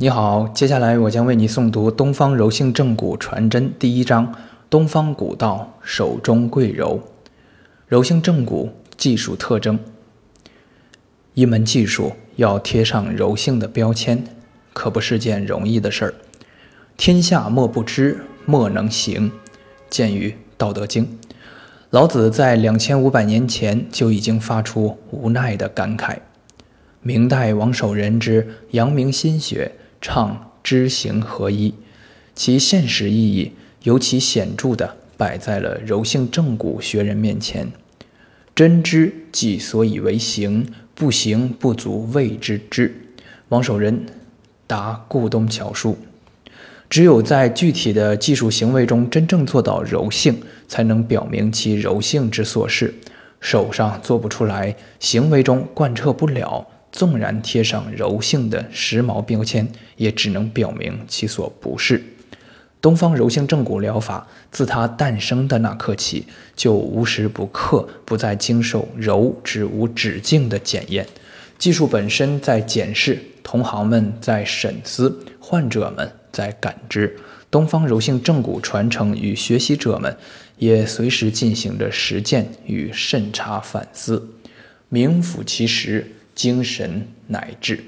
你好，接下来我将为你诵读《东方柔性正骨传真》第一章：东方古道手中贵柔。柔性正骨技术特征：一门技术要贴上柔性的标签，可不是件容易的事儿。天下莫不知，莫能行。见于《道德经》。老子在两千五百年前就已经发出无奈的感慨。明代王守仁之《阳明心学》。唱知行合一，其现实意义尤其显著地摆在了柔性正骨学人面前。真知即所以为行，不行不足谓之知。王守仁答顾东桥书：只有在具体的技术行为中真正做到柔性，才能表明其柔性之所是。手上做不出来，行为中贯彻不了。纵然贴上柔性的时髦标签，也只能表明其所不是。东方柔性正骨疗法自它诞生的那刻起，就无时不刻不在经受柔之无止境的检验。技术本身在检视，同行们在审思，患者们在感知。东方柔性正骨传承与学习者们也随时进行着实践与审查反思，名副其实。精神乃至。